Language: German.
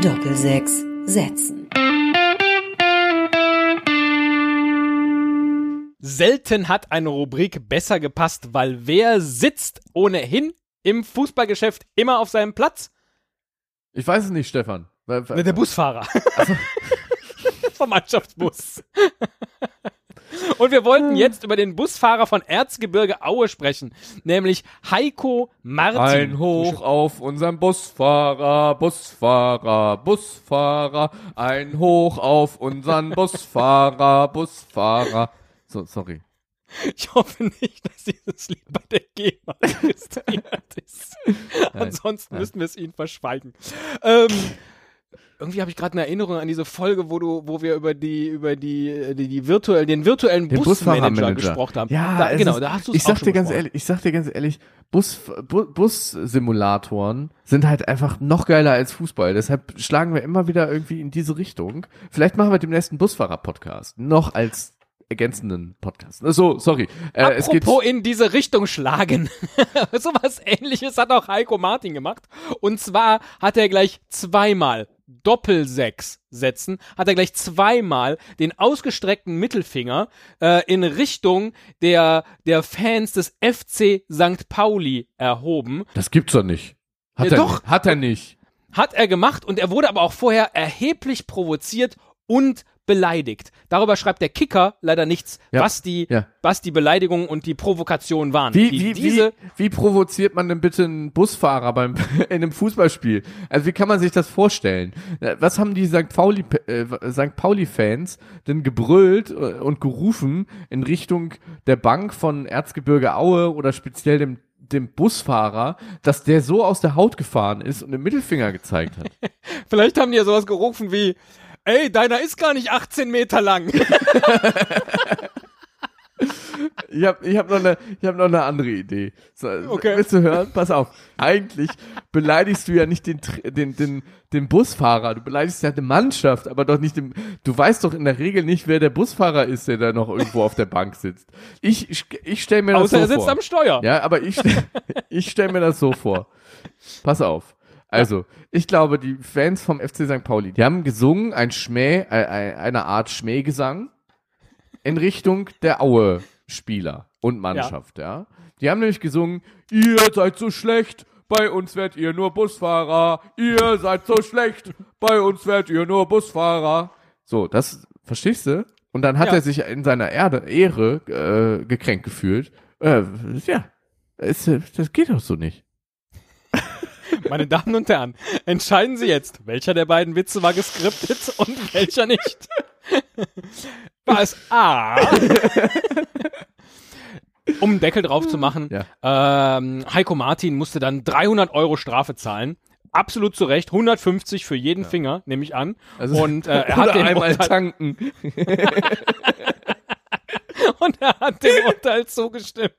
Doppelsechs setzen. Selten hat eine Rubrik besser gepasst, weil wer sitzt ohnehin im Fußballgeschäft immer auf seinem Platz? Ich weiß es nicht, Stefan. Der Busfahrer. Vom Mannschaftsbus. Und wir wollten jetzt über den Busfahrer von Erzgebirge Aue sprechen, nämlich Heiko Martin. Ein Hoch auf unseren Busfahrer, Busfahrer, Busfahrer. Ein Hoch auf unseren Busfahrer, Busfahrer. So, sorry. Ich hoffe nicht, dass dieses Lied bei der GEMA registriert ist. Ansonsten nein. müssten wir es ihnen verschweigen. Ähm, irgendwie habe ich gerade eine Erinnerung an diese Folge, wo du, wo wir über die, über die, äh, die, die virtuell, den virtuellen Den Busmanager gesprochen haben. Ja, da, genau, ist- da hast du Ich sag dir ganz ehrlich, ich sag dir ganz ehrlich, Bus, Bu, Bus-Simulatoren sind halt einfach noch geiler als Fußball. Deshalb schlagen wir immer wieder irgendwie in diese Richtung. Vielleicht machen wir demnächst einen Busfahrer-Podcast. Noch als ergänzenden Podcast. So, sorry. Äh, es geht, Apropos in diese Richtung schlagen. Sowas ähnliches hat auch Heiko Martin gemacht. Und zwar hat er gleich zweimal Doppelsechs setzen, hat er gleich zweimal den ausgestreckten Mittelfinger äh, in Richtung der, der Fans des FC St. Pauli erhoben. das gibt's doch nicht. Hat Ja, er doch. nicht. Hat er nicht. Hat er gemacht und er wurde aber auch vorher erheblich provoziert und beleidigt. Darüber schreibt der Kicker leider nichts, Ja. was die, Ja. was die Beleidigung und die Provokation waren. Wie, die, wie, diese, wie, wie provoziert man denn bitte einen Busfahrer beim, in einem Fußballspiel? Also wie kann man sich das vorstellen? Äh, Was haben die St. Pauli, äh, St. Pauli-Fans denn gebrüllt äh, und gerufen in Richtung der Bank von Erzgebirge Aue oder speziell dem, dem Busfahrer, dass der so aus der Haut gefahren ist und den Mittelfinger gezeigt hat? Vielleicht haben die ja sowas gerufen wie, ey, deiner ist gar nicht 18 Meter lang. Ich habe ich hab noch, eine- ich hab noch eine andere Idee. So, Okay. Willst du hören? Pass auf. Eigentlich beleidigst du ja nicht den, den, den, den Busfahrer. Du beleidigst ja eine Mannschaft, aber doch nicht den. Du weißt doch in der Regel nicht, wer der Busfahrer ist, der da noch irgendwo auf der Bank sitzt. Ich, ich, ich stelle mir das Außer so er sitzt vor. am Steuer. Ja, aber ich, ich stelle mir das so vor. Pass auf. Also, ich glaube, die Fans vom FC St. Pauli, die haben gesungen, ein Schmäh, äh, eine Art Schmähgesang in Richtung der Aue-Spieler und Mannschaft, ja. Die haben nämlich gesungen, ihr seid so schlecht, bei uns werdet ihr nur Busfahrer, ihr seid so schlecht, bei uns werdet ihr nur Busfahrer. So, das, verstehst du? Und dann hat Ja. er sich in seiner Erde, Ehre äh, gekränkt gefühlt. Äh, ja, äh, das geht doch so nicht. Meine Damen und Herren, entscheiden Sie jetzt, welcher der beiden Witze war geskriptet und welcher nicht. War es A? um einen Deckel drauf zu machen, ähm, Heiko Martin musste dann 300 Euro Strafe zahlen. Absolut zu Recht, 150 für jeden Finger, nehme ich an. Also, und äh, er hat den einmal Urteil, tanken. und er hat dem Urteil zugestimmt.